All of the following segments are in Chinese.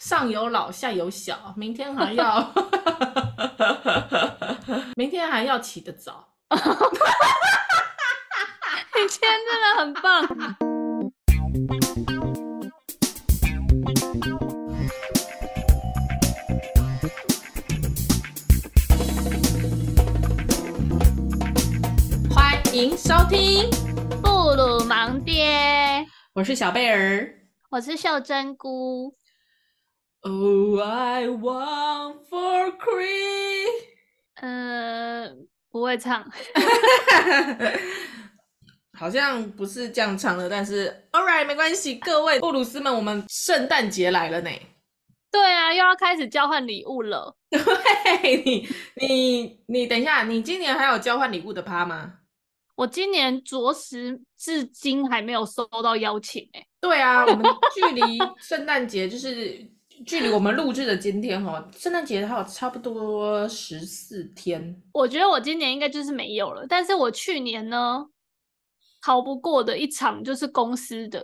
上有老下有小，明天还要，明天还要起得早。你今天真的很棒。欢迎收听布鲁芒爹，我是小贝儿，我是秀珍菇。Oh, I want for Chris。呃，不会唱，好像不是这样唱的，但是 All right，没关系。各位布鲁斯们，我们圣诞节来了呢。对啊，又要开始交换礼物了。对，你你你等一下，你今年还有交换礼物的趴吗？我今年着实至今还没有收到邀请哎。对啊，我们距离圣诞节就是。距离我们录制的今天哈，圣诞节还有差不多十四天。我觉得我今年应该就是没有了，但是我去年呢，逃不过的一场就是公司的，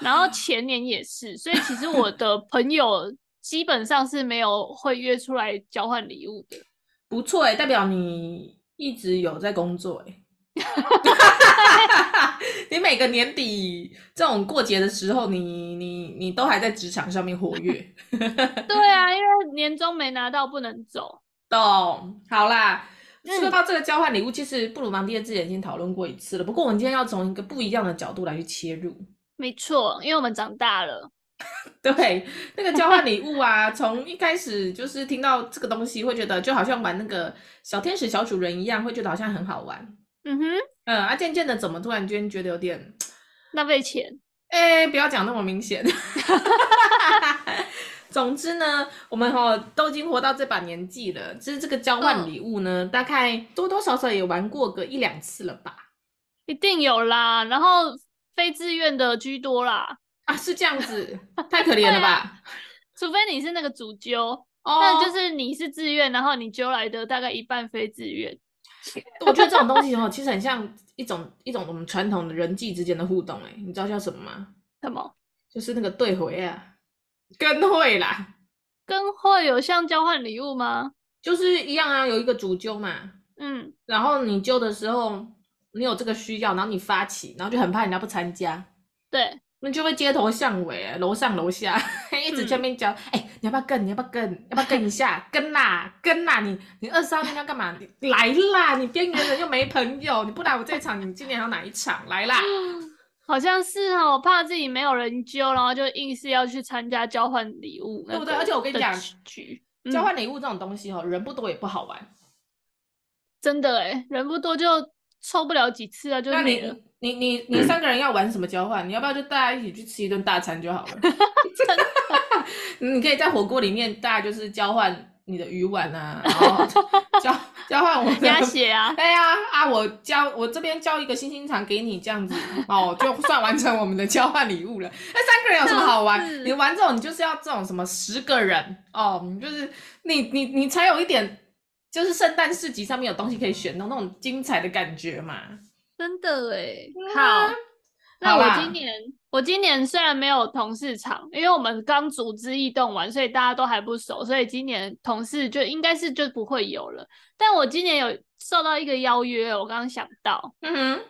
然后前年也是，所以其实我的 朋友基本上是没有会约出来交换礼物的。不错哎，代表你一直有在工作哎。你每个年底这种过节的时候，你你你都还在职场上面活跃。对啊，因为年终没拿到不能走。懂，好啦。说到这个交换礼物，其实布鲁芒蒂的之前已经讨论过一次了。不过我们今天要从一个不一样的角度来去切入。没错，因为我们长大了。对，那个交换礼物啊，从一开始就是听到这个东西，会觉得就好像玩那个小天使小主人一样，会觉得好像很好玩。嗯哼，嗯啊，渐渐的，怎么突然间觉得有点浪费钱？哎、欸，不要讲那么明显。总之呢，我们哈都已经活到这把年纪了，其实这个交换礼物呢，嗯、大概多多少少也玩过个一两次了吧？一定有啦，然后非自愿的居多啦。啊，是这样子，太可怜了吧、啊？除非你是那个主揪，那、哦、就是你是自愿，然后你揪来的大概一半非自愿。我觉得这种东西哦，其实很像一种一种我们传统的人际之间的互动，哎，你知道叫什么吗？什么？就是那个对回啊，跟会啦。跟会有像交换礼物吗？就是一样啊，有一个主揪嘛，嗯，然后你揪的时候，你有这个需要，然后你发起，然后就很怕人家不参加，对。那就会街头巷尾，楼上楼下，一直在那边教。哎、你要不要跟？你要不要跟？要不要跟一下？跟啦，跟啦！你你二十号那天要干嘛？你来啦！你边缘人又没朋友，你不来我这场，你今年还有哪一场？来啦！好像是哦，我怕自己没有人揪，然后就硬是要去参加交换礼物，对不对？而且我跟你讲，交换礼物这种东西哦，人不多也不好玩。真的哎，人不多就抽不了几次啊，就没了。你你你三个人要玩什么交换？嗯、你要不要就大家一起去吃一顿大餐就好了？真的 你可以在火锅里面，大家就是交换你的鱼丸啊，然后 交交换我的鸭血啊。对呀啊，我交我这边交一个星星肠给你，这样子哦，就算完成我们的交换礼物了。那三个人有什么好玩？你玩这种，你就是要这种什么十个人哦，你就是你你你才有一点，就是圣诞市集上面有东西可以选的那种精彩的感觉嘛。真的哎，好，那我今年我今年虽然没有同事场，因为我们刚组织异动完，所以大家都还不熟，所以今年同事就应该是就不会有了。但我今年有受到一个邀约，我刚刚想到，嗯哼，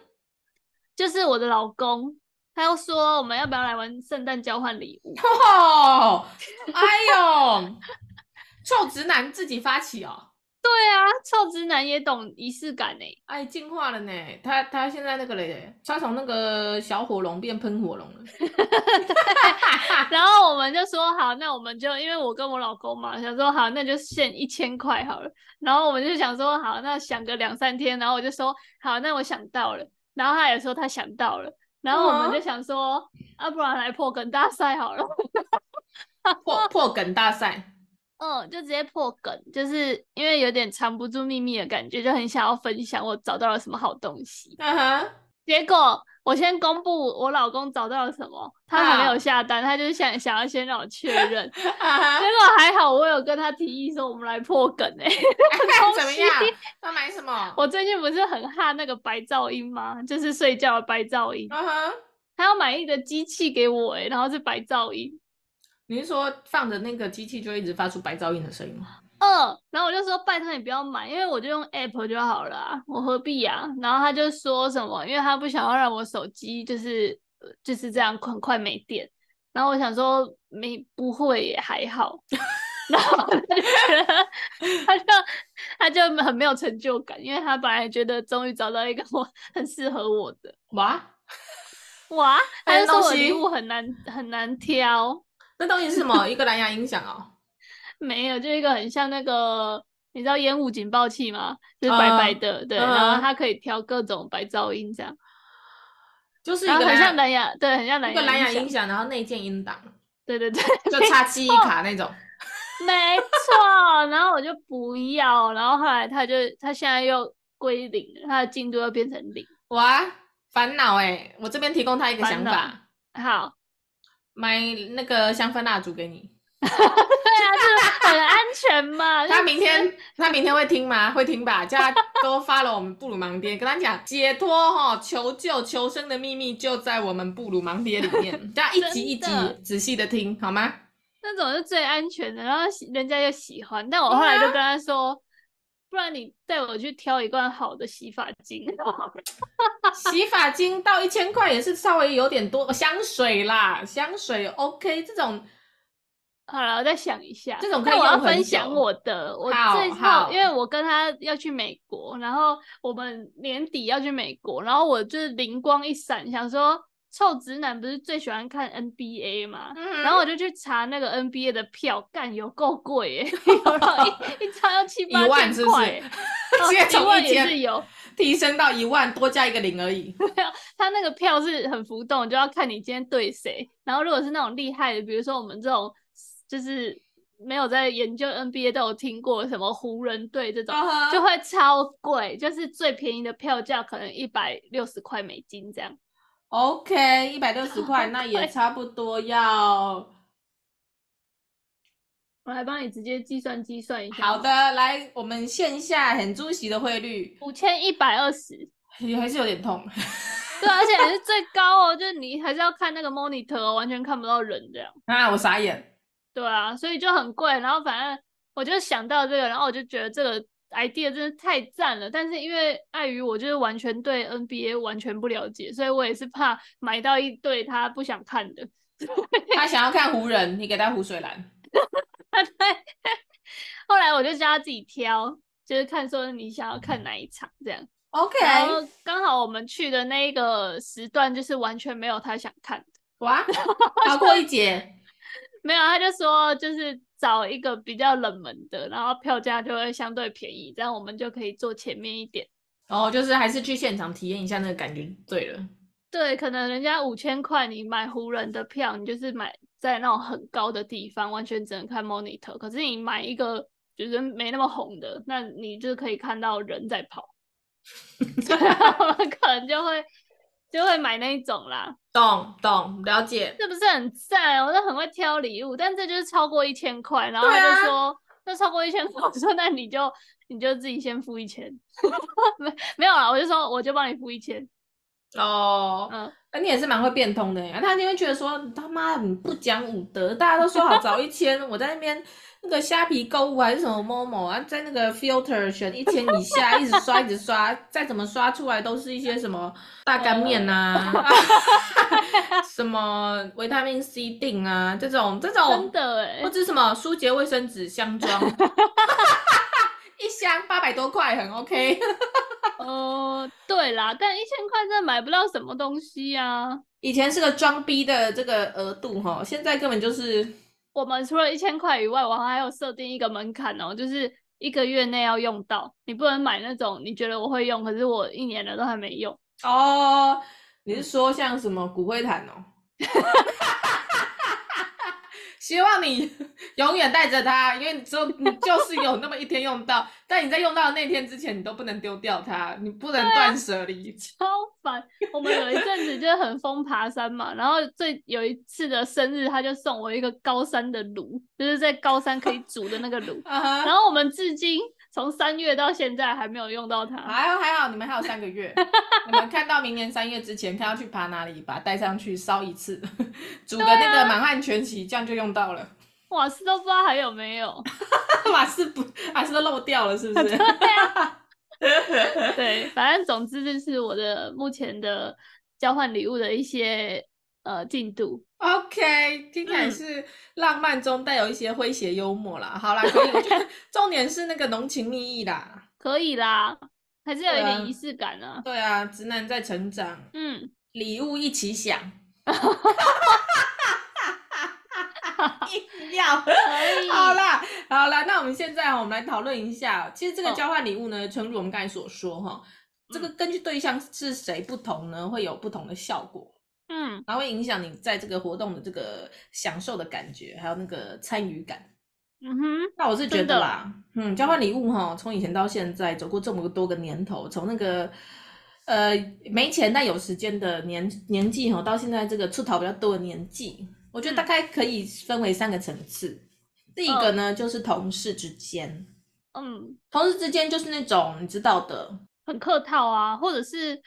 就是我的老公，他又说我们要不要来玩圣诞交换礼物？哦，哎呦，臭直男自己发起哦。对啊，臭直男也懂仪式感呢。哎，进化了呢。他他现在那个嘞，他从那个小火龙变喷火龙了。然后我们就说好，那我们就因为我跟我老公嘛，想说好，那就限一千块好了。然后我们就想说好，那想个两三天。然后我就说好，那我想到了。然后他也说他想到了。然后我们就想说，要、嗯啊、不然来破梗大赛好了。破破梗大赛。嗯，就直接破梗，就是因为有点藏不住秘密的感觉，就很想要分享我找到了什么好东西。嗯哼，结果我先公布我老公找到了什么，他还没有下单，他就是想想要先让我确认。结果还好，我有跟他提议说我们来破梗哎、欸。怎么样？他买什么？我最近不是很怕那个白噪音吗？就是睡觉的白噪音。嗯哼，他要买一个机器给我哎、欸，然后是白噪音。你是说放着那个机器就一直发出白噪音的声音吗？嗯，然后我就说拜托你不要买，因为我就用 app 就好了啊，我何必呀？然后他就说什么，因为他不想要让我手机就是就是这样很快没电。然后我想说没不会也还好，然后他就觉得他就他就很没有成就感，因为他本来觉得终于找到一个我很适合我的哇哇，他就说我礼物很难很难挑。那东西是什么？一个蓝牙音响哦。没有，就一个很像那个，你知道烟雾警报器吗？就是白白的，uh, 对，uh, 然后它可以调各种白噪音，这样，就是一个很像蓝牙，对，很像蓝牙，一个蓝牙音响，然后内建音档，对对对，就插记忆卡那种，没错。然后我就不要，然后后来他就他现在又归零了，他的进度又变成零，哇，烦恼哎！我这边提供他一个想法，好，买那个香氛蜡烛给你。对啊，就很安全嘛。他明天他明天会听吗？会听吧。叫他都发了我们布鲁盲爹，跟他讲解脱哈、求救、求生的秘密就在我们布鲁盲爹里面。叫他一集一集仔细的听好吗？那种是最安全的，然后人家又喜欢。但我后来就跟他说，啊、不然你带我去挑一罐好的洗发精。洗发精到一千块也是稍微有点多。香水啦，香水 OK 这种。好了，我再想一下。这种可以我要分享我的，我最后因为我跟他要去美国，然后我们年底要去美国，然后我就是灵光一闪，想说臭直男不是最喜欢看 NBA 嘛，嗯、然后我就去查那个 NBA 的票，干有够贵耶，有到一一张要七八千块，一万也是有提升到一万，多加一个零而已。没有，他那个票是很浮动，就要看你今天对谁。然后如果是那种厉害的，比如说我们这种。就是没有在研究 NBA 都有听过什么湖人队这种，uh huh. 就会超贵，就是最便宜的票价可能一百六十块美金这样。OK，一百六十块，那也差不多要。我来帮你直接计算计算一下。好的，来，我们线下很主席的汇率五千一百二十，也还是有点痛。对，而且还是最高哦，就是你还是要看那个 monitor 哦，完全看不到人这样。啊，我傻眼。对啊，所以就很贵。然后反正我就想到这个，然后我就觉得这个 idea 真的太赞了。但是因为碍于我就是完全对 NBA 完全不了解，所以我也是怕买到一对他不想看的。他想要看湖人，你给他湖水蓝。对。后来我就叫他自己挑，就是看说你想要看哪一场这样。OK。然后刚好我们去的那一个时段就是完全没有他想看的。哇，逃过一劫。没有，他就说就是找一个比较冷门的，然后票价就会相对便宜，这样我们就可以坐前面一点。哦，就是还是去现场体验一下那个感觉，对了。对，可能人家五千块，你买湖人的票，你就是买在那种很高的地方，完全只能看 monitor。可是你买一个就是没那么红的，那你就可以看到人在跑。对啊，我们可能就会。就会买那一种啦，懂懂了解，是不是很赞？我都很会挑礼物，但这就是超过一千块，然后他就说，那、啊、超过一千块，我说那你就你就自己先付一千，没没有啦，我就说我就帮你付一千。哦，嗯，那你也是蛮会变通的呀，他就会觉得说他妈你不讲武德，大家都说好找一千，我在那边。那个虾皮购物还是什么某某啊，在那个 filter 选一千以下，一直刷一直刷，再怎么刷出来都是一些什么大干面啊，什么维他命 C 定啊，这种这种，真的哎，或者什么舒洁卫生纸箱装，一箱八百多块很 OK。哦，对啦，但一千块真的买不到什么东西啊。以前是个装逼的这个额度哈，现在根本就是。我们除了一千块以外，我还有设定一个门槛哦，就是一个月内要用到，你不能买那种你觉得我会用，可是我一年了都还没用哦。你是说像什么骨灰坛哦？希望你 永远带着它，因为你只有你就是有那么一天用到，但你在用到的那天之前，你都不能丢掉它，你不能断舍离。啊，超烦！我们有一阵子就很疯爬山嘛，然后最有一次的生日，他就送我一个高山的炉，就是在高山可以煮的那个炉，然后我们至今从三月到现在还没有用到它。还好还好，你们还有三个月，你们看到明年三月之前，看要去爬哪里，把它带上去烧一次，煮个那个满汉全席，这样就用到了。瓦斯都不知道还有没有，瓦斯不，瓦斯都漏掉了，是不是？对啊，对，反正总之就是我的目前的交换礼物的一些呃进度。OK，听起来是浪漫中带有一些诙谐幽默啦。嗯、好啦，可以，我觉得 重点是那个浓情蜜意啦，可以啦，还是有一点仪式感啊。对啊，直男在成长，嗯，礼物一起想。硬要好啦，好啦，那我们现在我们来讨论一下，其实这个交换礼物呢，诚、哦、如我们刚才所说哈，这个根据对象是谁不同呢，会有不同的效果，嗯，然后会影响你在这个活动的这个享受的感觉，还有那个参与感，嗯哼。那我是觉得啦，嗯，交换礼物哈，从以前到现在走过这么多个年头，从那个呃没钱但有时间的年年纪哈，到现在这个出逃比较多的年纪。我觉得大概可以分为三个层次。嗯、第一个呢，就是同事之间，嗯，同事之间就是那种你知道的，很客套啊，或者是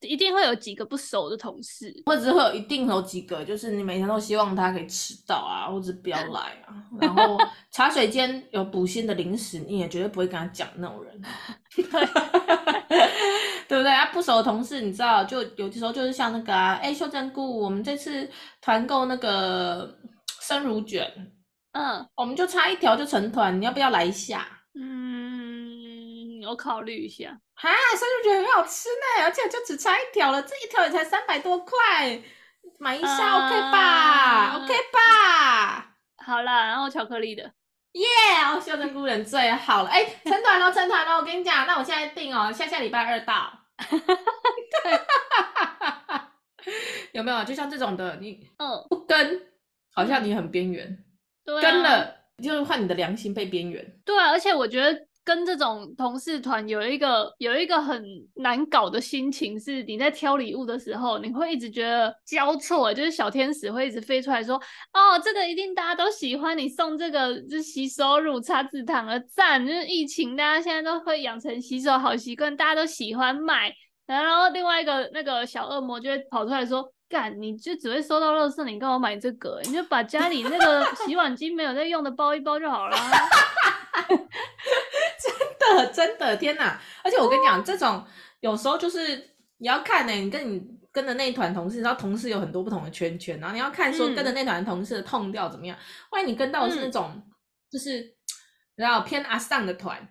一定会有几个不熟的同事，或者是会有一定有几个，就是你每天都希望他可以迟到啊，或者不要来啊。然后茶水间有补新的零食，你也绝对不会跟他讲那种人，对不对啊？不熟的同事，你知道，就有的时候就是像那个啊，哎，秀珍姑，我们这次团购那个生乳卷，嗯，我们就差一条就成团，你要不要来一下？嗯，我考虑一下。哈，生乳卷很好吃呢，而且就只差一条了，这一条也才三百多块，买一下、uh, OK 吧？OK 吧？好啦，然后巧克力的。耶！哦，秀珍菇人最好了。哎，成团喽，成团喽！我跟你讲，那我现在订哦，下下礼拜二到。有没有？就像这种的，你嗯不跟，好像你很边缘。对、啊。跟了，就是换你的良心被边缘。对啊，而且我觉得。跟这种同事团有一个有一个很难搞的心情，是你在挑礼物的时候，你会一直觉得交错，就是小天使会一直飞出来说：“哦，这个一定大家都喜欢，你送这个就是洗手乳、擦字糖的赞。”就是疫情，大家现在都会养成洗手好习惯，大家都喜欢买。然后另外一个那个小恶魔就会跑出来说：“干，你就只会收到垃圾，你干嘛买这个？你就把家里那个洗碗机没有在用的包一包就好了。”的，真的，天哪！而且我跟你讲，这种有时候就是你要看呢、欸，你跟你跟的那一团同事，然后同事有很多不同的圈圈，然后你要看说跟的那团同事的痛调怎么样。万一你跟到的是那种，就是然后偏阿上的团，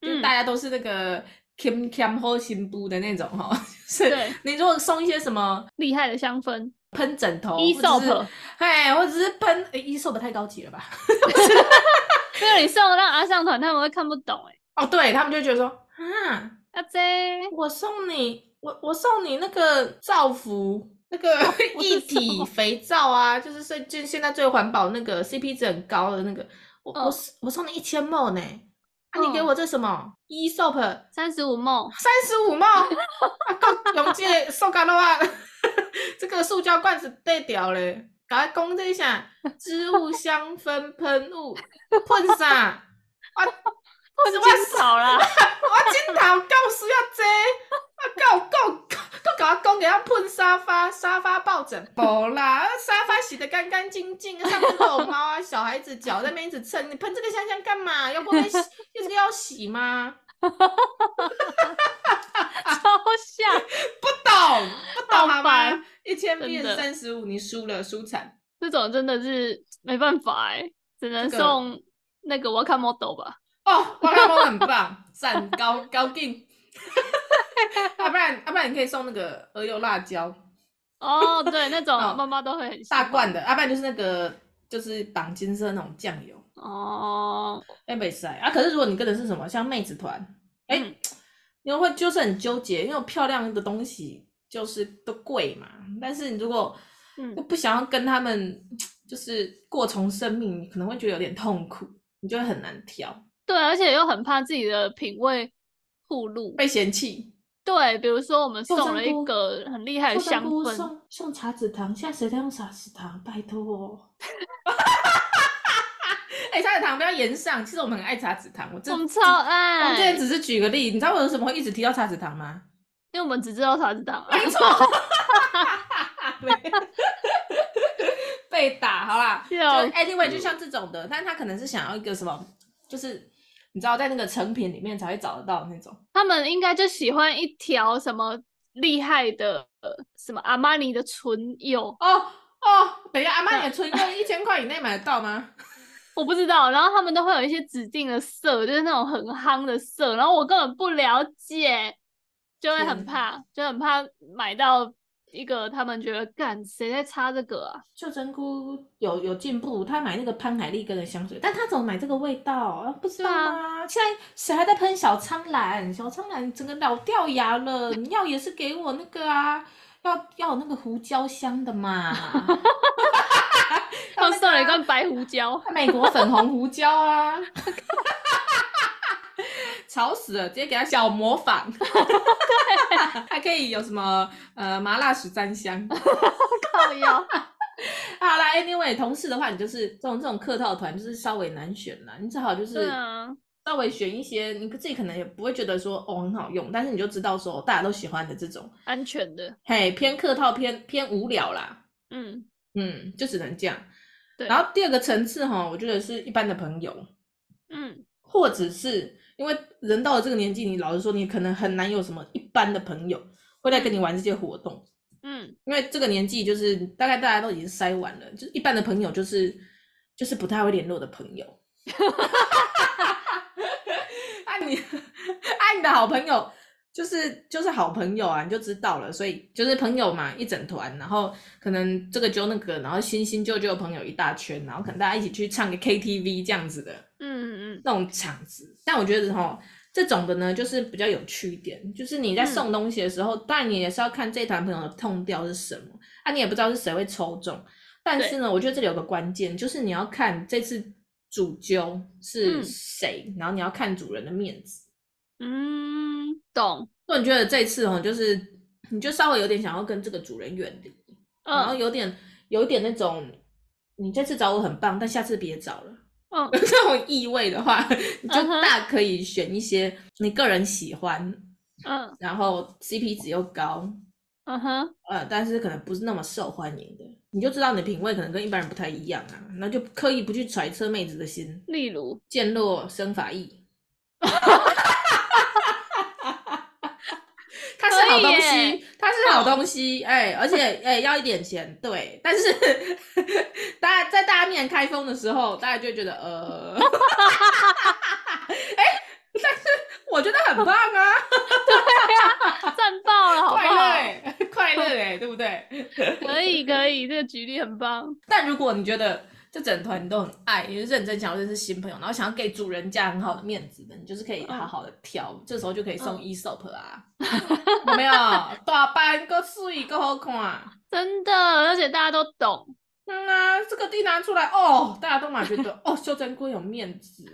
就大家都是那个 Kim Kim 或新布的那种哈。是，你如果送一些什么厉害的香氛、喷枕头、伊索普，哎，或者是喷诶伊索普太高级了吧？因为你送让阿上团他们会看不懂哎。哦，对他们就觉得说，啊，阿 J，我送你，我我送你那个皂服，那个 一体肥皂啊，就是最就现在最环保那个 CP 值很高的那个，我、哦、我我送你一千 ml 呢，啊，你给我这什么？Aesop 三十五 ml，三十五够用这塑胶的话，这个塑胶罐子带掉了，赶快攻这一下，植物香氛喷雾，喷啥？啊。我是 我少了，我今头告诉要这，我告告告告阿公给他喷沙发，沙发抱枕，不啦，沙发洗得干干净净，上面都有猫啊，小孩子脚在那边一直蹭，你喷这个香香干嘛？要不会洗，又这个要洗吗？超像，不懂不懂好吗？一千变三十五，你输了，输惨。这种真的是没办法哎，只能送那个 Waka Model 吧。哦，花开很棒，赞高高定，要 不然要不然你可以送那个鹅油辣椒。哦，对，那种妈妈都会很喜欢大罐的，要不然就是那个就是绑金色那种酱油。哦，哎，没事啊。可是如果你跟的是什么，像妹子团，哎、嗯，你会就是很纠结，因为漂亮的东西就是都贵嘛。但是你如果又不想要跟他们就是过从生命，你可能会觉得有点痛苦，你就会很难挑。对，而且又很怕自己的品味暴露被嫌弃。对，比如说我们送了一个很厉害的香氛，送送茶籽糖，现在谁在用茶籽糖？拜托。哎、哎、欸，茶籽糖不要延上，其实我们很爱茶籽糖，我真我们超爱。我们之前只是举个例，你知道我为什么会一直提到茶籽糖吗？因为我们只知道茶籽糖，没错。被 打好啦，就 anyway 就像这种的，但是他可能是想要一个什么，就是你知道在那个成品里面才会找得到的那种。他们应该就喜欢一条什么厉害的，什么阿玛尼的唇釉哦哦，等一下阿玛尼的唇釉一千块以内买得到吗？我不知道，然后他们都会有一些指定的色，就是那种很夯的色，然后我根本不了解，就会很怕，就很怕买到。一个他们觉得干谁在擦这个啊？秀珍菇有有进步，他买那个潘海利根的香水，但他怎么买这个味道啊？不知道啊？现在谁还在喷小苍兰？小苍兰整个老掉牙了，你要也是给我那个啊，要要有那个胡椒香的嘛。他送了一罐白胡椒，美国粉红胡椒啊。吵死了！直接给他小模仿，对，还可以有什么呃麻辣十三香，靠腰。好啦，Anyway，同事的话，你就是这种这种客套团，就是稍微难选啦。你只好就是稍微选一些，你自己可能也不会觉得说哦很好用，但是你就知道说大家都喜欢的这种安全的，嘿，偏客套偏偏无聊啦。嗯嗯，就只能这样。对。然后第二个层次哈，我觉得是一般的朋友，嗯，或者是。因为人到了这个年纪，你老实说，你可能很难有什么一般的朋友会来跟你玩这些活动。嗯，因为这个年纪就是大概大家都已经筛完了，就是一般的朋友就是就是不太会联络的朋友。爱你 爱你的好朋友就是就是好朋友啊，你就知道了。所以就是朋友嘛，一整团，然后可能这个揪那个，然后新新旧旧的朋友一大圈，然后可能大家一起去唱个 KTV 这样子的。嗯嗯嗯。那种场子，但我觉得哈，这种的呢，就是比较有趣一点。就是你在送东西的时候，嗯、当然你也是要看这团朋友的痛调是什么啊，你也不知道是谁会抽中。但是呢，我觉得这里有个关键，就是你要看这次主揪是谁，嗯、然后你要看主人的面子。嗯，懂。那你觉得这次哦，就是你就稍微有点想要跟这个主人远离，嗯、然后有点有一点那种，你这次找我很棒，但下次别找了。嗯，这种意味的话，你就大可以选一些你个人喜欢，嗯，然后 CP 值又高，嗯哼，呃，但是可能不是那么受欢迎的，你就知道你的品味可能跟一般人不太一样啊，那就刻意不去揣测妹子的心，例如渐落生法意。它是好东西，它是好东西，哎、欸，而且 哎、欸、要一点钱，对，但是 大家在大家面前开封的时候，大家就觉得呃，哎、欸，但是我觉得很棒啊，对啊，赞爆了，好不好？快乐哎，快乐哎，对不对？可以可以，这个举例很棒。但如果你觉得，这整团你都很爱，你是认真想要认识新朋友，然后想要给主人家很好的面子的，你就是可以好好的挑，嗯、这时候就可以送 Aesop 啊，嗯、有没有？大班够水够好看，真的，而且大家都懂。嗯啊，这个地拿出来哦，大家都蛮觉得哦，秀珍哥有面子，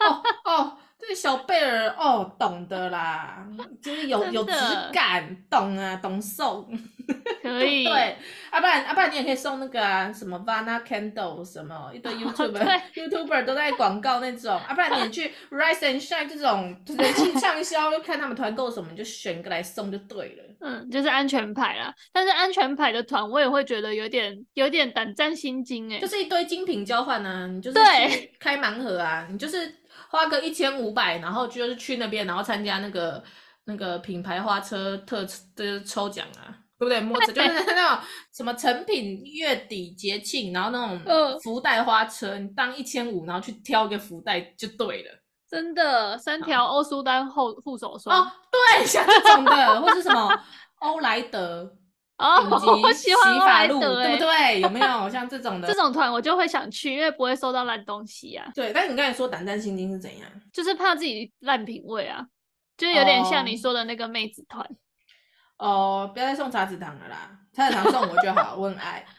哦哦。这小贝儿哦，懂得啦，就是有有质感，懂啊，懂送，可以。对，啊不然啊不然你也可以送那个啊，什么 Vana Candle 什么一堆 YouTuber YouTuber 都在广告那种，啊不然你去 Rise and Shine 这种人气畅销，就看他们团购什么，你就选一个来送就对了。嗯，就是安全牌啦，但是安全牌的团我也会觉得有点有点胆战心惊哎，就是一堆精品交换啊，你就是去开盲盒啊，你就是。花个一千五百，然后就是去那边，然后参加那个那个品牌花车特的抽奖啊，对不对？摸着就是那种什么成品月底节庆，然后那种 福袋花车，你当一千五，然后去挑一个福袋就对了。真的，三条欧舒丹护护手霜哦，对，像这种的，或是什么欧莱德。哦，我喜欢欧莱德，对不对？有没有像这种的？这种团我就会想去，因为不会收到烂东西啊。对，但你刚才说胆战心惊是怎样？就是怕自己烂品味啊，就有点像你说的那个妹子团。哦，不要再送茶子糖了啦，茶籽糖送我就好，我很爱。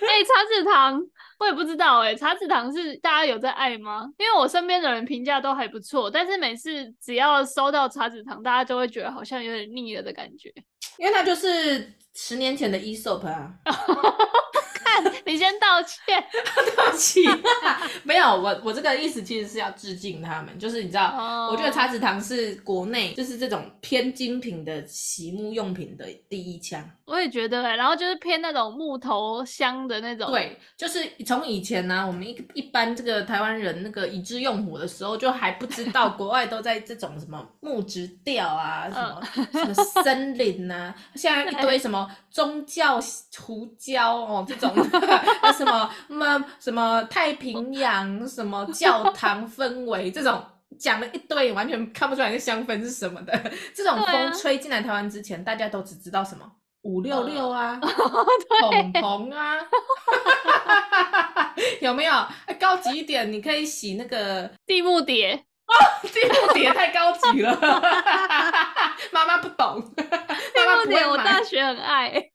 哎、欸，茶子糖我也不知道哎、欸，茶子糖是大家有在爱吗？因为我身边的人评价都还不错，但是每次只要收到茶子糖，大家就会觉得好像有点腻了的感觉。因为它就是十年前的 Aesop 啊，看你先道歉，对不起，没有我我这个意思其实是要致敬他们，就是你知道，oh. 我觉得茶子堂是国内就是这种偏精品的洗沐用品的第一枪。我也觉得、欸，然后就是偏那种木头香的那种。对，就是从以前呢、啊，我们一一般这个台湾人那个已知用火的时候，就还不知道 国外都在这种什么木质调啊，什么、嗯、什么森林啊，现在一堆什么宗教胡椒哦这种，什么什么什么太平洋什么教堂氛围这种，讲了一堆，完全看不出来那香氛是什么的。这种风吹进来台湾之前，啊、大家都只知道什么。五六六啊，蓬蓬啊，有没有？高级一点，你可以洗那个地木蝶哦，地木蝶太高级了，妈妈不懂，地木蝶我大学很爱。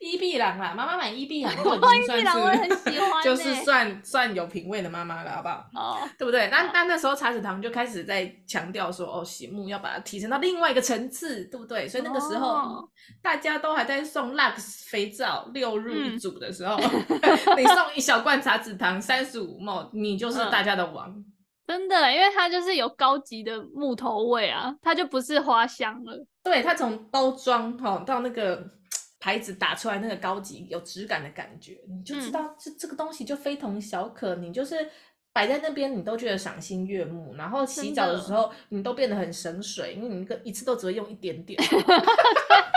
伊碧朗啦，妈妈买伊碧朗，我伊碧朗我也很喜欢，就是算算有品味的妈妈了，好不好？哦，对不对？那那那时候茶子堂就开始在强调说，哦，洗沐要把它提升到另外一个层次，对不对？所以那个时候、哦、大家都还在送 Lux 肥皂六入一组的时候，嗯、你送一小罐茶子堂三十五 ml，你就是大家的王。嗯、真的，因为它就是有高级的木头味啊，它就不是花香了。对，它从包装哈到那个。牌子打出来那个高级有质感的感觉，你就知道这、嗯、这个东西就非同小可。你就是摆在那边，你都觉得赏心悦目。然后洗澡的时候，你都变得很省水，因为你一个一次都只会用一点点。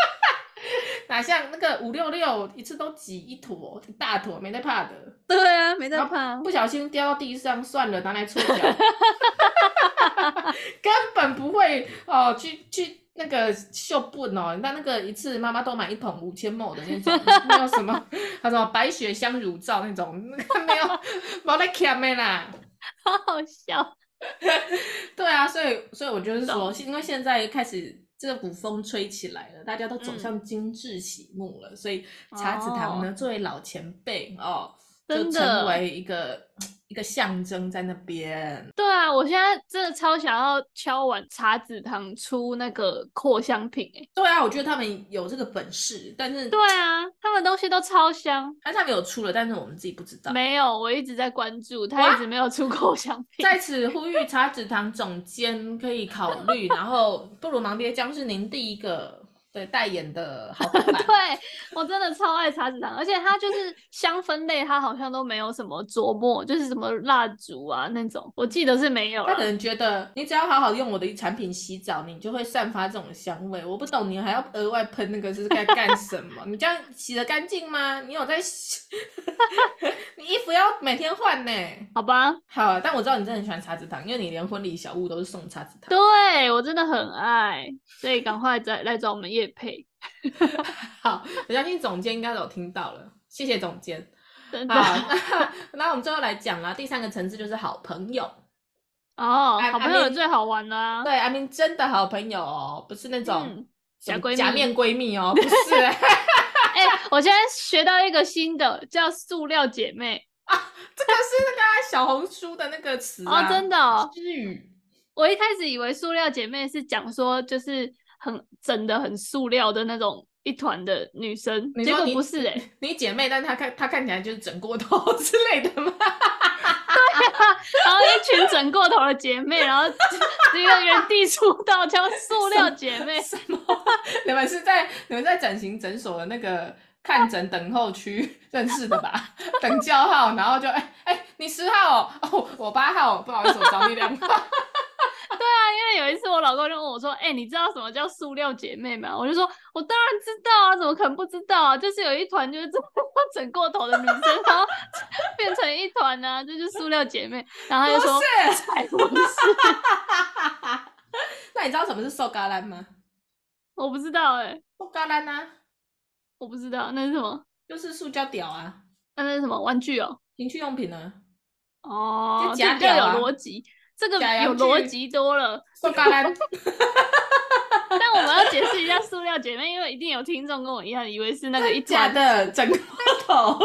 哪像那个五六六，一次都挤一坨一大坨，没在怕的。对啊，没在怕。不小心掉到地上，算了，拿来搓脚，根本不会哦，去去。那个秀布哦，那那个一次妈妈都买一桶五千 ml 的那种，没有什么，他说白雪香乳皂那种，没有，没得看的啦，好好笑。对啊，所以所以我就是说，因为现在开始这股风吹起来了，大家都走向精致醒目了，嗯、所以茶子堂呢，作为老前辈哦，就成为一个。一个象征在那边。对啊，我现在真的超想要敲碗茶子堂出那个扩香品哎。对啊，我觉得他们有这个本事，但是对啊，他们东西都超香。但是他们有出了，但是我们自己不知道。没有，我一直在关注，他一直没有出扩香品。在此呼吁茶子堂总监可以考虑，然后布鲁芒爹将是您第一个。对，代言的好 对，我真的超爱茶籽糖，而且它就是香氛类，它好像都没有什么琢磨，就是什么蜡烛啊那种，我记得是没有。他可能觉得你只要好好用我的产品洗澡，你就会散发这种香味。我不懂你还要额外喷那个是该干 什么？你这样洗得干净吗？你有在洗？你衣服要每天换呢？好吧，好，但我知道你真的很喜欢茶籽糖，因为你连婚礼小物都是送茶籽糖。对，我真的很爱，所以赶快再来找我们叶。配 好，我相信总监应该都有听到了，谢谢总监。好，那我们最后来讲啦，第三个层次就是好朋友哦，好朋友最好玩啦、啊。对，阿明真的好朋友哦，不是那种假闺假面闺蜜哦，不是、欸。哎、欸，我现在学到一个新的，叫塑料姐妹啊，这个是那个小红书的那个词啊，哦、真的、哦。之语，我一开始以为塑料姐妹是讲说就是。很整的很塑料的那种一团的女生，结果不是哎、欸，你姐妹，但是她看她看起来就是整过头 之类的吗？对啊，然后一群整过头的姐妹，然后一个原地出道叫塑料姐妹，什么？你们是在你们在整形诊所的那个看诊等候区认识的吧？等叫号，然后就哎哎、欸欸，你十号哦，我八号，不好意思，我找你两号。对啊，因为有一次我老公就问我说：“哎、欸，你知道什么叫塑料姐妹吗？”我就说：“我当然知道啊，怎么可能不知道啊？就是有一团就是整过头的女生，然后变成一团呢、啊，这就是塑料姐妹。”然后他就说：“才不是。不是”那你知道什么是瘦嘎兰吗？我不知道哎、欸，瘦嘎兰呢？我不知道那是什么？就是塑胶屌啊？那那是什么玩具哦？情趣用品呢？哦，就假屌啊，有逻辑。这个有逻辑多了，但我们要解释一下塑料姐妹，因为一定有听众跟我一样，以为是那个一假的整个头。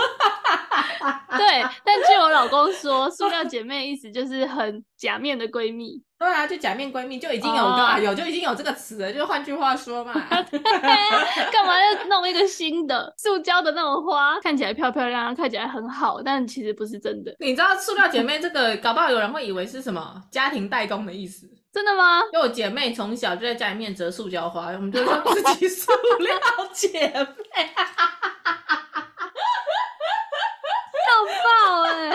对，但据我老公说，塑料姐妹意思就是很假面的闺蜜。对啊，就假面闺蜜就已经有个、oh. 有就已经有这个词了，就换句话说嘛。干嘛要弄一个新的塑胶的那种花？看起来漂漂亮亮，看起来很好，但其实不是真的。你知道塑料姐妹这个，搞不好有人会以为是什么家庭代工的意思。真的吗？因为我姐妹从小就在家里面折塑胶花，我们就说自己塑料姐妹。笑爆哎！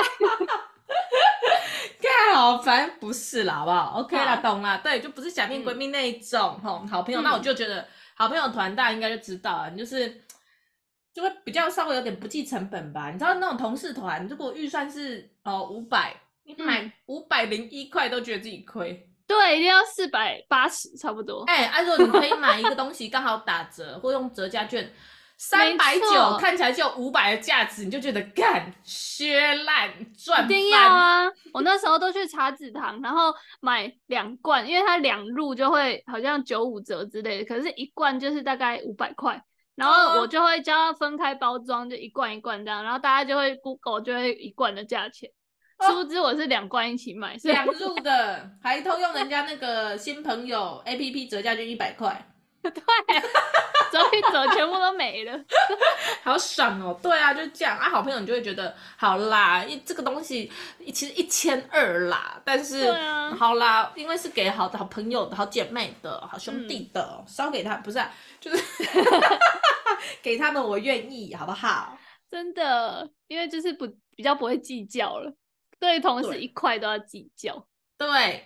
看好烦，不是啦，好不好？OK 啦，懂啦。对，就不是假面闺蜜那一种吼、嗯，好朋友。那我就觉得好朋友团大家应该就知道了，你就是就会比较稍微有点不计成本吧。你知道那种同事团，如果预算是哦五百，你买五百零一块都觉得自己亏。对，一定要四百八十差不多。哎、欸，按、啊、说你可以买一个东西刚好打折，或用折价券，三百九看起来就五百的价值，你就觉得干削烂赚。一定要啊！我那时候都去茶籽堂，然后买两罐，因为它两入就会好像九五折之类的，可是一罐就是大概五百块，然后我就会教他分开包装，就一罐一罐这样，然后大家就会 Google 就会一罐的价钱。殊不知我是两罐一起买，是两入的，还偷用人家那个新朋友 A P P 折价就一百块，对，折一折全部都没了，好爽哦！对啊，就这样啊，好朋友你就会觉得好啦，一这个东西其实一千二啦，但是、啊、好啦，因为是给好的好朋友的好姐妹的好兄弟的，烧、嗯、给他不是、啊，就是给他们，我愿意，好不好？真的，因为就是不比较不会计较了。对，同事一块都要计较。对，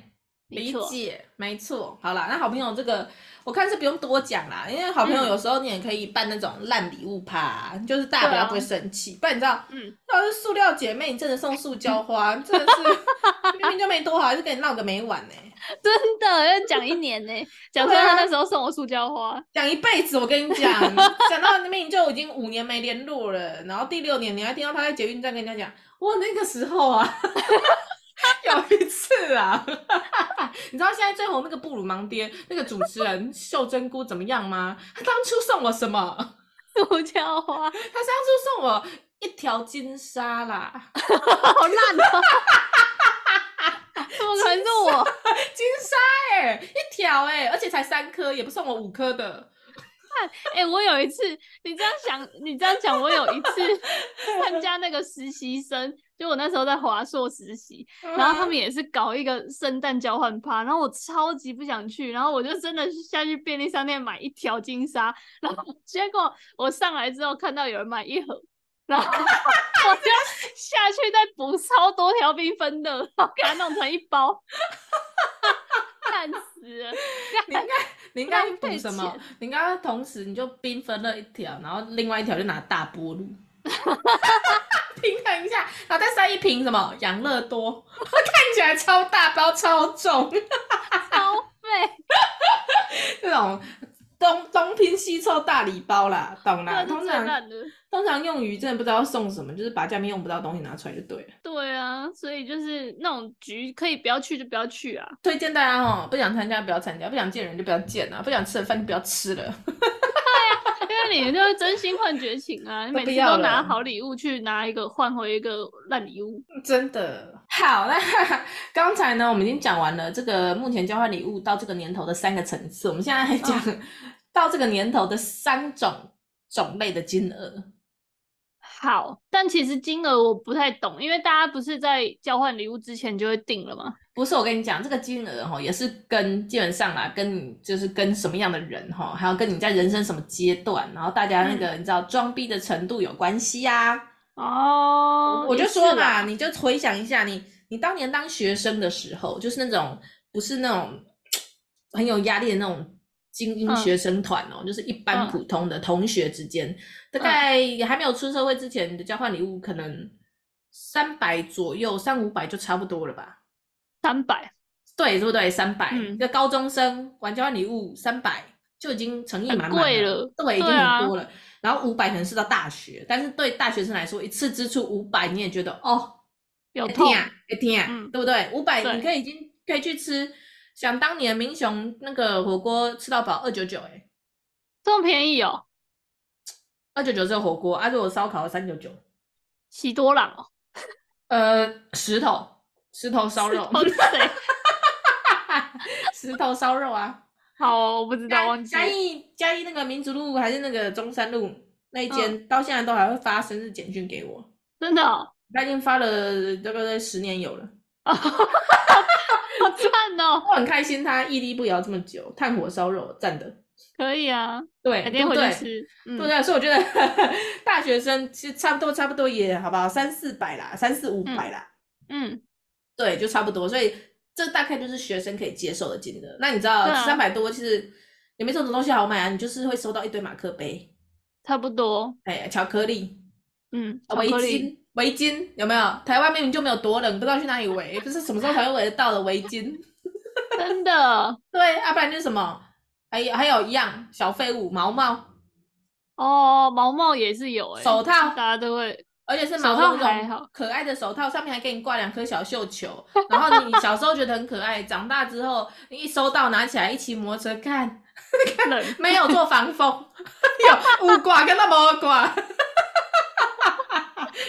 理解，没错。好啦，那好朋友这个，我看是不用多讲啦，因为好朋友有时候你也可以办那种烂礼物趴，嗯、就是大家不要不会生气、啊。不然你知道，嗯，要是塑料姐妹，你真的送塑胶花，真的是 明明就没多好，还是跟你闹个没完呢、欸。真的要讲一年呢、欸，讲说他那时候送我塑胶花，讲、啊、一辈子。我跟你讲，讲到明明就已经五年没联络了，然后第六年你还听到他在捷运站跟人家讲。我那个时候啊，有一次啊，你知道现在最红那个布鲁芒爹那个主持人秀珍菇怎么样吗？他当初送我什么？塑胶花。他当初送我一条金沙啦，好烂啊！怎么可能是我金沙哎、欸，一条哎、欸，而且才三颗，也不送我五颗的。哎、欸，我有一次，你这样想，你这样讲，我有一次参加那个实习生，就我那时候在华硕实习，然后他们也是搞一个圣诞交换趴，然后我超级不想去，然后我就真的下去便利商店买一条金沙，然后结果我上来之后看到有人买一盒，然后 我就下去再补超多条缤纷的，然后给它弄成一包。烂死了！你应该你应该补什么？你应该同时你就缤纷了一条，然后另外一条就拿大波炉 平衡一下，然后再塞一瓶什么养乐多，看起来超大包超重，超 费这种。东东拼西凑大礼包啦，懂啦。通常通常用语真的不知道送什么，就是把家里面用不到东西拿出来就对了。对啊，所以就是那种局可以不要去就不要去啊。推荐大家哦，不想参加不要参加，不想见人就不要见啊，不想吃的饭就不要吃了。你就是真心换绝情啊，你 每次都拿好礼物去拿一个换回一个烂礼物。真的。好，那 刚才呢，我们已经讲完了这个目前交换礼物到这个年头的三个层次，我们现在来讲。哦到这个年头的三种种类的金额，好，但其实金额我不太懂，因为大家不是在交换礼物之前就会定了吗？不是，我跟你讲，这个金额哈也是跟基本上啦，跟你就是跟什么样的人哈，还有跟你在人生什么阶段，然后大家那个、嗯、你知道装逼的程度有关系呀、啊。哦，我就说嘛，你就回想一下，你你当年当学生的时候，就是那种不是那种很有压力的那种。精英学生团哦、就是一般普通的同学之间、嗯，大概也还没有出社会之前，你的交换礼物可能三百左右，三五百就差不多了吧？三百，对，对不对？三百、嗯，一个高中生玩交换礼物三百就已经诚意满满了，对，已经很多了。啊、然后五百可能是到大学，但是对大学生来说，一次支出五百，你也觉得哦，有痛，有痛，对不对？五百你可以已经可以去吃。想当年民雄那个火锅吃到饱二九九，哎，这么便宜哦？二九九是火锅，啊，如果烧烤三九九。喜多朗哦？呃，石头，石头烧肉。石头 烧肉啊？好，我不知道，忘记。嘉义嘉义那个民族路还是那个中山路那一间，嗯，到现在都还会发生日简讯给我。真的，哦？他已经发了大概十年有了。好赞哦！我很开心，他屹立不摇这么久，炭火烧肉赞的，可以啊，对，改天回去吃，对不对？所以我觉得 大学生其实差不多，差不多也好不好？三四百啦，三四五百啦，嗯，对，就差不多。所以这大概就是学生可以接受的金额。那你知道三百多其实也没什么东西好买啊，你就是会收到一堆马克杯，差不多，哎，巧克力，嗯，围巾。围巾有没有？台湾明明就没有多冷，不知道去哪里围，不是什么时候才会围得到的围巾。真的？对，要、啊、不然就是什么？还有还有一样小废物毛毛。哦，毛毛也是有诶。手套大家都会，而且是毛茸茸可爱的手套，上面还给你挂两颗小绣球。然后你小时候觉得很可爱，长大之后你一收到拿起来一骑摩托车看，看 没有做防风，有五挂跟那没挂。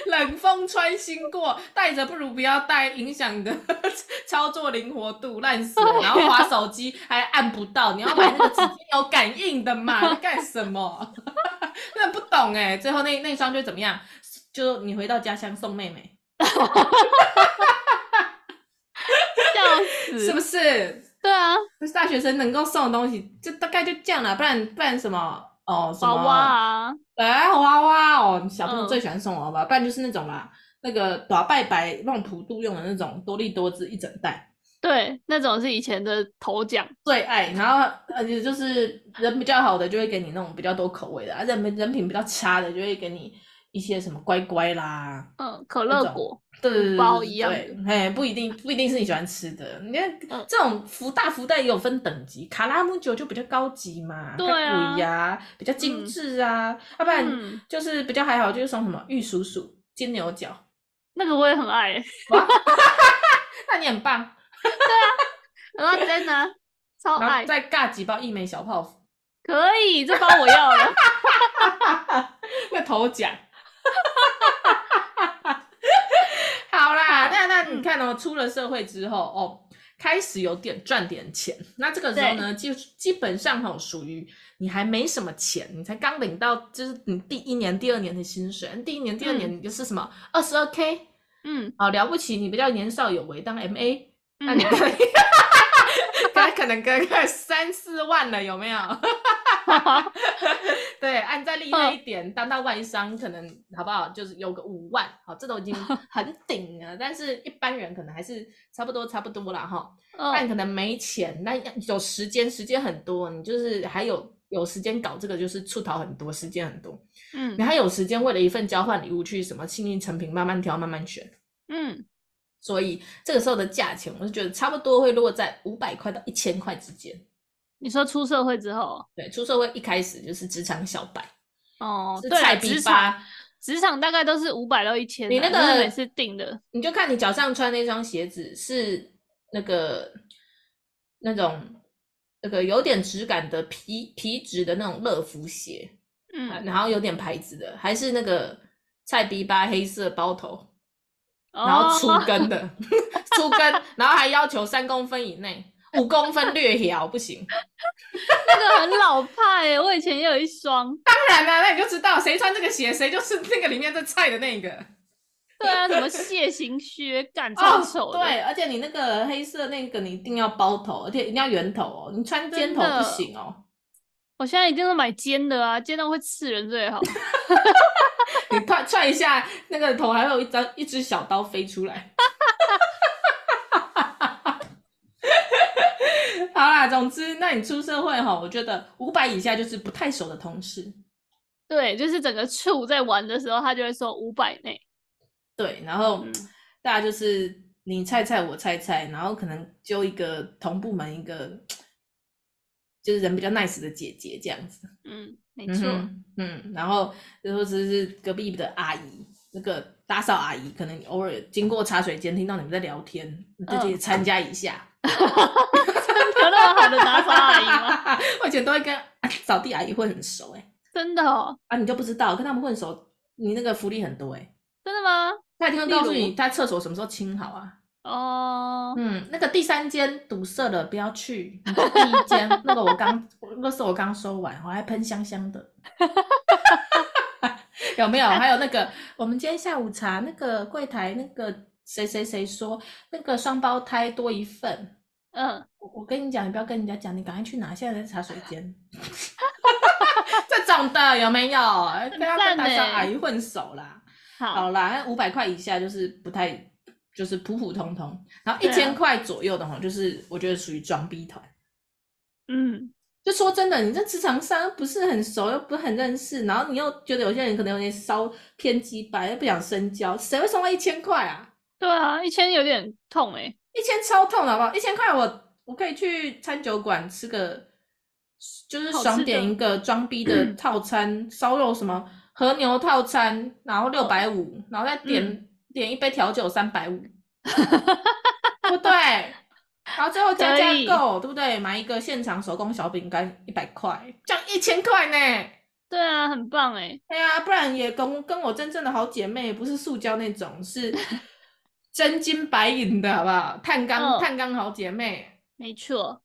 冷风穿心过，带着不如不要带，影响你的 操作灵活度烂死了。然后滑手机还按不到，你要买那个纸巾有感应的嘛？干什么？真的不懂哎。最后那那双就怎么样？就你回到家乡送妹妹，笑死，是不是？对啊，就是大学生能够送的东西就大概就这样了，不然不然什么？哦，什么娃娃啊？哎，娃娃哦，小朋友最喜欢送娃娃，嗯、不然就是那种啦，那个打拜拜那种普渡用的那种多利多汁一整袋。对，那种是以前的头奖最爱。然后而且就是人比较好的就会给你那种比较多口味的，人人品比较差的就会给你一些什么乖乖啦，嗯，可乐果。对，包一样对，嘿，不一定，不一定是你喜欢吃的。你看、嗯、这种福大福袋也有分等级，卡拉姆酒就比较高级嘛，对啊，呀，比较精致啊。要、嗯啊、不然就是比较还好，就是送什么玉蜀黍、金牛角，那个我也很爱。那你很棒。对啊，然后真的 超爱。再尬几包一美小泡芙，可以，这包我要了。那头奖。那那你看哦，出了社会之后哦，开始有点赚点钱。那这个时候呢，就基本上哈，属于你还没什么钱，你才刚领到，就是你第一年、第二年的薪水。第一年、第二年你就是什么二十二 K，嗯，好了不起，你比较年少有为，当 MA，那你可以，他可能隔个三四万了，有没有？对，按再厉害一点，当到外商可能好不好？就是有个五万，好，这都已经很顶了。但是一般人可能还是差不多，差不多了哈。但可能没钱，那有时间，时间很多，你就是还有有时间搞这个，就是出逃很多，时间很多。嗯，你还有时间为了一份交换礼物去什么幸运成品慢慢挑，慢慢选。嗯，所以这个时候的价钱，我是觉得差不多会落在五百块到一千块之间。你说出社会之后，对，出社会一开始就是职场小白哦，对，职场职场大概都是五百到一千，你那个也是定的，你就看你脚上穿那双鞋子是那个那种那个有点质感的皮皮质的那种乐福鞋，嗯，然后有点牌子的，还是那个菜逼吧黑色包头，然后粗跟的，哦、粗跟，然后还要求三公分以内。五公分略小不行，那个很老派哎，我以前也有一双。当然啦，那你就知道谁穿这个鞋，谁就是那个里面最菜的那个。对啊，什么蟹形靴，干超丑的。对，而且你那个黑色那个，你一定要包头，而且一定要圆头哦，你穿尖头不行哦。我现在一定要买尖的啊，尖的会刺人最好。你踹踹一下，那个头还会有一张一只小刀飞出来。好啦，总之，那你出社会哈，我觉得五百以下就是不太熟的同事。对，就是整个处在玩的时候，他就会说五百内。对，然后、嗯、大家就是你猜猜我猜猜，然后可能就一个同部门一个就是人比较 nice 的姐姐这样子。嗯，没错。嗯，嗯，然后就说这是隔壁的阿姨，那个打扫阿姨，可能偶尔经过茶水间听到你们在聊天，就去参加一下。嗯么好的打扫阿姨吗？我以前都会跟扫地阿姨会很熟哎、欸，真的哦。啊，你就不知道跟他们混熟，你那个福利很多哎、欸。真的吗？他一定会告诉你，他厕所什么时候清好啊？哦，嗯，那个第三间堵塞了，不要去。你第一间那个我刚，那是我刚收完，我还喷香香的。有没有？还有那个，我们今天下午茶那个柜台那个谁谁谁说那个双胞胎多一份。嗯，我我跟你讲，你不要跟人家讲，你赶快去拿，现在在茶水间。这种的有没有？跟他跟打扫阿姨混熟啦。好，好啦，五百块以下就是不太。就是普普通通，然后一千块左右的话，就是我觉得属于装逼团。嗯，就说真的，你这职场上不是很熟，又不是很认识，然后你又觉得有些人可能有点稍偏激白，又不想深交，谁会送他一千块啊？对啊，一千有点痛哎、欸，一千超痛好不好？一千块我我可以去餐酒馆吃个，就是爽点一个装逼的 套餐，烧肉什么和牛套餐，然后六百五，然后再点。嗯点一杯调酒三百五，对不对？然后最后加加购，对不对？买一个现场手工小饼干一百块，这样一千块呢？对啊，很棒哎！对啊，不然也跟跟我真正的好姐妹，不是塑胶那种，是 真金白银的，好不好？碳钢、哦、碳钢好姐妹，没错。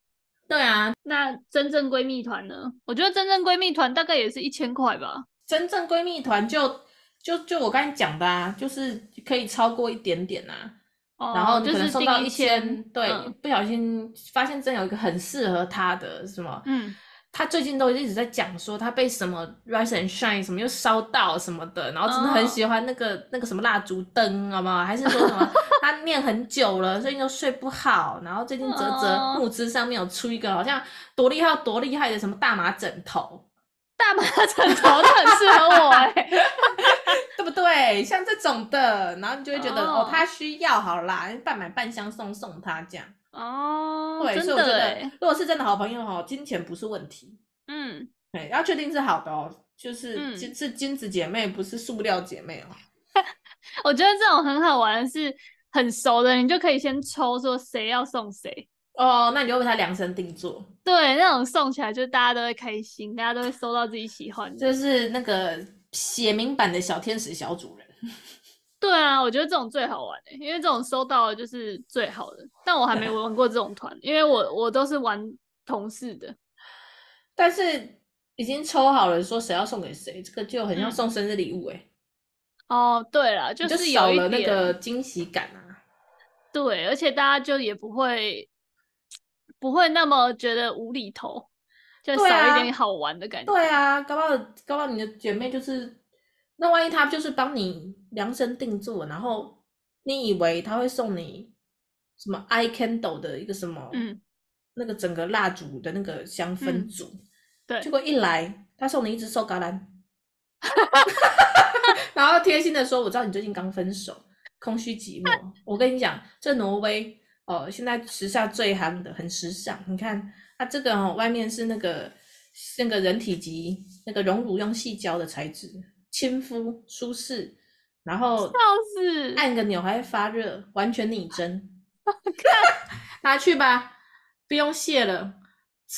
对啊，那真正闺蜜团呢？我觉得真正闺蜜团大概也是一千块吧。真正闺蜜团就。就就我刚才讲的啊，就是可以超过一点点啊，哦、然后你可能送到一千，就是、对、嗯，不小心发现真有一个很适合他的什么，嗯，他最近都一直在讲说他被什么 rise and shine 什么又烧到什么的，然后真的很喜欢那个、哦、那个什么蜡烛灯，好不好？还是说什么 他念很久了，最近都睡不好，然后最近泽泽木资上面有出一个好像多厉害多厉害的什么大麻枕头。大麻枕头 都很适合我哎、欸，对不对？像这种的，然后你就会觉得哦，哦，他需要好啦，半买半箱送送他这样哦。对，所以我觉得，如果是真的好朋友哈，金钱不是问题。嗯，对，要确定是好的哦，就是、嗯、是金子姐妹，不是塑料姐妹哦。我觉得这种很好玩的是，很熟的你就可以先抽说谁要送谁。哦，那你就为他量身定做，对，那种送起来就大家都会开心，大家都会收到自己喜欢的，就是那个写明版的小天使小主人。对啊，我觉得这种最好玩的，因为这种收到的就是最好的。但我还没玩过这种团，因为我我都是玩同事的。但是已经抽好了，说谁要送给谁，这个就很像送生日礼物哎、嗯。哦，对了，就是有了那个惊喜感啊。对，而且大家就也不会。不会那么觉得无厘头，就少一点好玩的感觉。对啊，搞不好搞不好你的姐妹就是，那万一她就是帮你量身定做，然后你以为她会送你什么 eye candle 的一个什么，嗯，那个整个蜡烛的那个香氛组，嗯、对，结果一来她送你一支瘦橄榄，然后贴心的说，我知道你最近刚分手，空虚寂寞，我跟你讲，这挪威。哦，现在时下最夯的，很时尚。你看它这个哦，外面是那个那个人体级那个熔乳用细胶的材质，亲肤舒适，然后按个钮还会发热，完全拟真。看，拿去吧，不用谢了。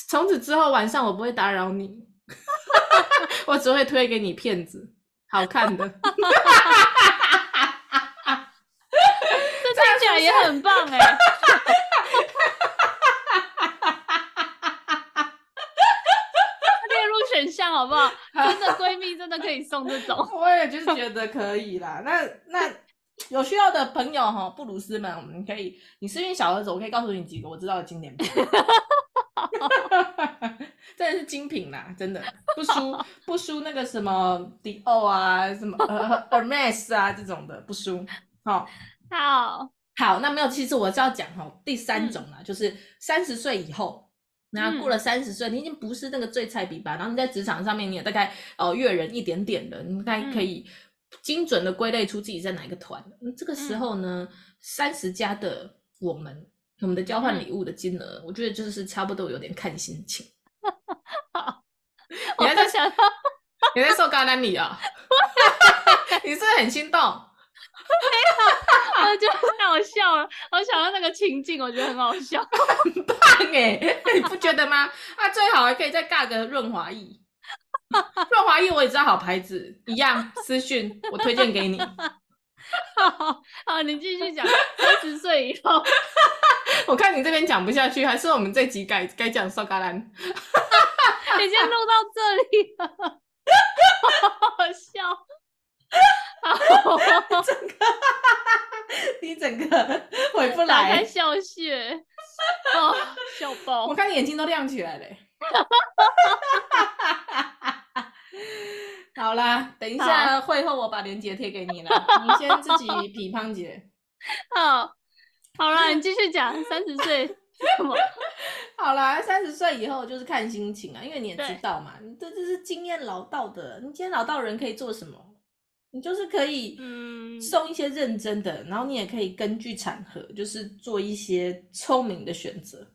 从此之后晚上我不会打扰你，我只会推给你片子，好看的。这听起来也很棒哎、欸。好不好？真的闺蜜真的可以送这种，我也就是觉得可以啦。那那有需要的朋友哈，布鲁斯们，我们可以，你是因为小儿子，我可以告诉你几个我知道的经典品，真的是精品啦，真的不输不输那个什么迪奥啊，什么呃 Hermes 啊这种的不输。好，好，好，那没有，其实我是要讲哈，第三种啦，嗯、就是三十岁以后。然后过了三十岁，你已经不是那个最菜比吧？然后你在职场上面，你也大概哦阅人一点点的，你大概可以精准的归类出自己在哪一个团。嗯，这个时候呢，三十加的我们，我们的交换礼物的金额，嗯，我觉得就是差不多有点看心情。你还在想到，你在受橄榄礼啊？你是不是很心动？我觉得太好笑了。我想到那个情境，我觉得很好笑，很棒哎，你不觉得吗？啊，最好还可以再尬个润滑液。润滑液我也知道好牌子，一样私讯我推荐给你。好，好，你继续讲。三十岁以后，我看你这边讲不下去，还是我们这集改改讲苏格兰。已经录到这里了，好好笑。好，整个，你整个回不来，开笑穴，哦，笑爆！我看你眼睛都亮起来了。好啦，等一下会后我把链接贴给你了，你先自己批判姐。好，好啦，你继续讲。三十岁什么？好啦，三十岁以后就是看心情啊，因为你也知道嘛，你这这是经验老道的。你今天老道的人可以做什么？你就是可以嗯送一些认真的，嗯、然后你也可以根据场合，就是做一些聪明的选择。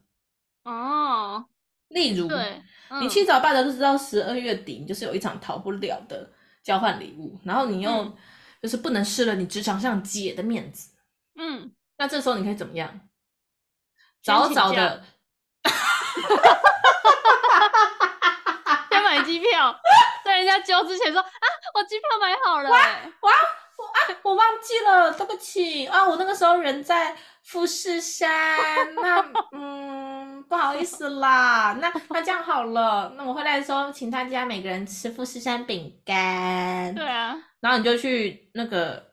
哦，例如。对你七早八早就知道十二月底你就是有一场逃不了的交换礼物，然后你又就是不能失了你职场上姐的面子，嗯，那这时候你可以怎么样？早早的，机票，在人家交之前说啊，我机票买好了，哇哇，我啊我忘记了，对不起啊，我那个时候人在富士山，那嗯。不好意思啦，那那这样好了，那我回来的时候请大家每个人吃富士山饼干。对啊，然后你就去那个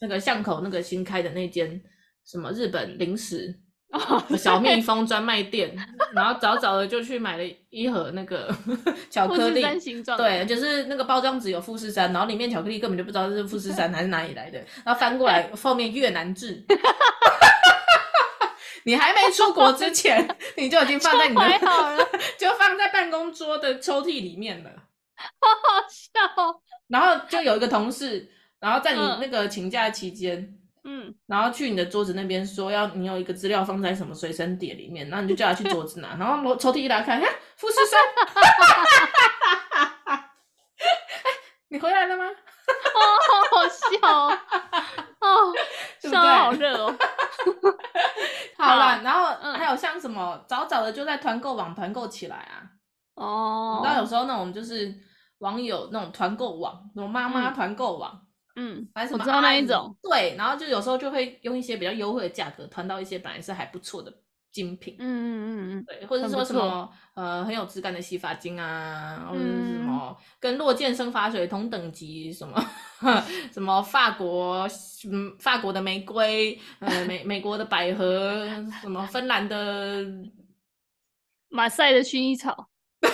那个巷口那个新开的那间什么日本零食 小蜜蜂专卖店，然后早早的就去买了一盒那个 巧克力，对，就是那个包装纸有富士山，然后里面巧克力根本就不知道是富士山还是哪里来的，然后翻过来后面越南字。你还没出国之前，你就已经放在你的，就放在办公桌的抽屉里面了，好好笑。然后就有一个同事，然后在你那个请假期间，嗯，然后去你的桌子那边说要你有一个资料放在什么随身碟里面，然后你就叫他去桌子拿，然后抽屉一打开，看富士山，你回来了吗？哦，好好笑哦，哦 笑得好热哦。好了，然后还有像什么，嗯、早早的就在团购网团购起来啊。哦。然后有时候那种就是网友那种团购网，那种妈妈团购网，嗯，还是什么我知道那一种。对，然后就有时候就会用一些比较优惠的价格团到一些本来是还不错的精品。嗯嗯嗯嗯。对，或者说什么呃很有质感的洗发精啊，或者是什么跟洛健生发水同等级什么。什么法国，嗯，法国的玫瑰，呃，美美国的百合，什么芬兰的马赛的薰衣草，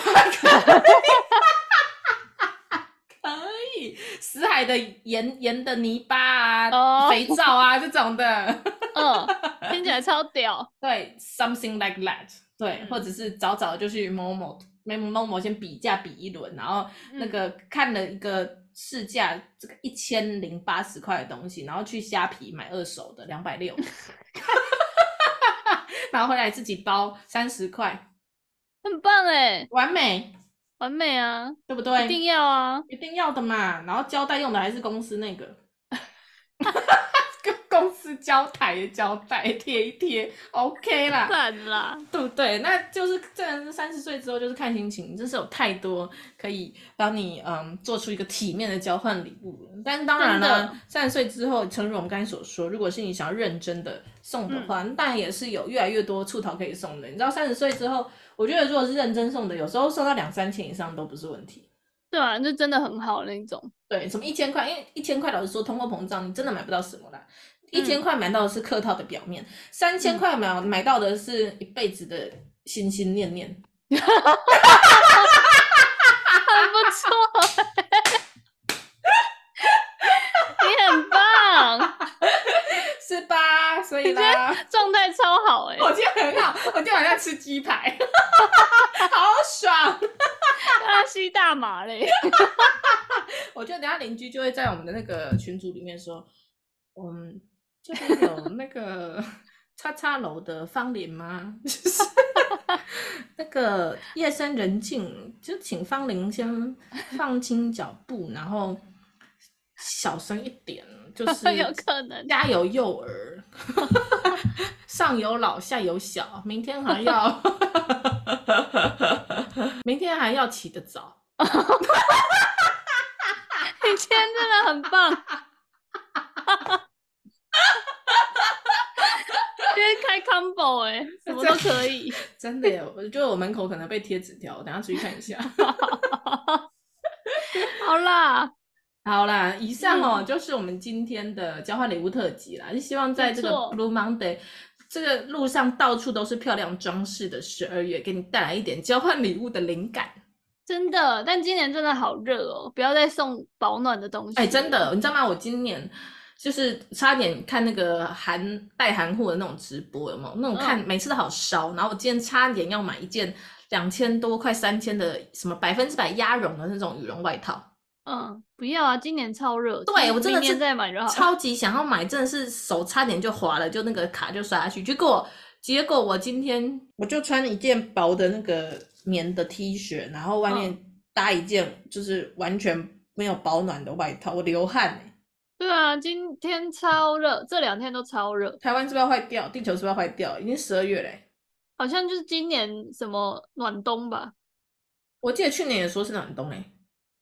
死海的盐盐的泥巴啊，oh. 肥皂啊这种的，嗯，听起来超屌，对，something like that，对，或者是早早就去某某某某某先比价比一轮，然后那个看了一个。市价这个一千零八十块的东西，然后去虾皮买二手的两百六，然后回来自己包三十块，很棒哎，完美，完美啊，对不对？一定要啊，一定要的嘛。然后胶带用的还是公司那个。公司胶带的胶带贴一贴，OK 啦，算啦，对不对？那就是这是三十岁之后就是看心情，真是有太多可以帮你嗯做出一个体面的交换礼物了。但当然了，三十岁之后，诚如我们刚才所说，如果是你想要认真的送的话，当然、嗯、也是有越来越多出逃可以送的。你知道，三十岁之后，我觉得如果是认真送的，有时候送到两三千以上都不是问题。对啊，就真的很好那种。对，什么一千块，因为一千块老实说，通货膨胀，你真的买不到什么啦。一千块买到的是客套的表面，三千块买买到的是一辈子的心心念念，错，你很棒，是状态超好哎，我今天很好，我今天晚上吃鸡排，好爽，要吸大麻嘞，我觉得等下邻居就会在我们的那个群组里面说，我们。就是有那个 叉叉楼的芳邻吗？就是那个夜深人静，就请芳邻先放轻脚步，然后小声一点，就是有可能。家有幼儿，上有老下有小，明天还要，明天还要起得早。你今天真的很棒，今天开 combo 哎、欸，什么都可以，真的耶！我觉得我门口可能被贴纸条，我等下出去看一下。好啦。好啦，以上哦、就是我们今天的交换礼物特辑啦。就希望在这个 Blue Monday 这个路上到处都是漂亮装饰的十二月，给你带来一点交换礼物的灵感。真的，但今年真的好热哦、喔，不要再送保暖的东西。哎、欸，真的，你知道吗？我今年就是差点看那个韩带韩货的那种直播，有没有？那种看、嗯、每次都好烧。然后我今天差点要买一件两千多快三千的什么百分之百鸭绒的那种羽绒外套。嗯，不要啊！今年超热，对我真的是再买就好，超级想要买，真的是手差点就滑了，就那个卡就刷下去。结果结果我今天我就穿一件薄的那个棉的 T 恤，然后外面搭一件就是完全没有保暖的外套，我流汗、欸。对啊，今天超热，这两天都超热。台湾是不是要坏掉？地球是不是要坏掉？已经十二月嘞，好像就是今年什么暖冬吧？我记得去年也说是暖冬嘞。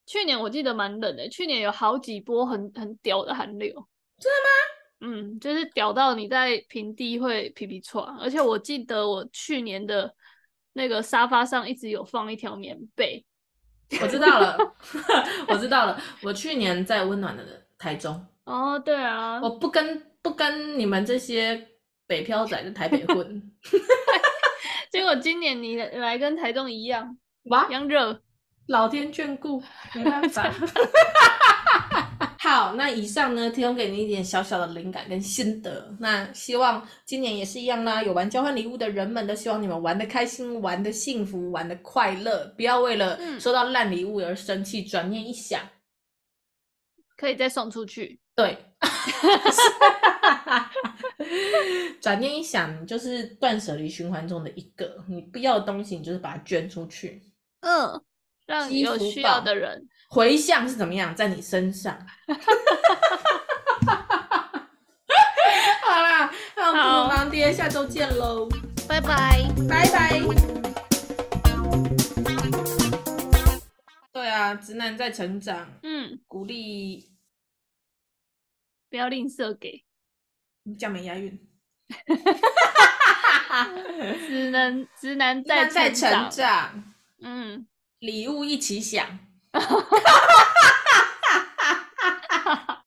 去年我记得蛮冷的，去年有好几波很很屌的寒流。真的吗？嗯，就是屌到你在平地会皮皮喘，而且我记得我去年的那个沙发上一直有放一条棉被。我知道了，我知道了。我去年在温暖的台中。哦，对啊。我不跟不跟你们这些北漂仔在台北混。结果今年你来跟台中一样，哇，一样热。老天眷顾，没办法。好，那以上呢，提供给你一点小小的灵感跟心得。那希望今年也是一样啦，有玩交换礼物的人们都希望你们玩的开心，玩的幸福，玩的快乐，不要为了收到烂礼物而生气。转、嗯、念一想，可以再送出去。对，转念一想，就是断舍离循环中的一个，你不要的东西，你就是把它捐出去。嗯。让有需要的人回向是怎么样，在你身上。好啦，那我们不忙爹，下周见喽，拜拜，拜拜。对啊，直男在成长，嗯，鼓励，不要吝啬给，你讲没押韵。只能，直男在在成长，嗯。礼物一起想。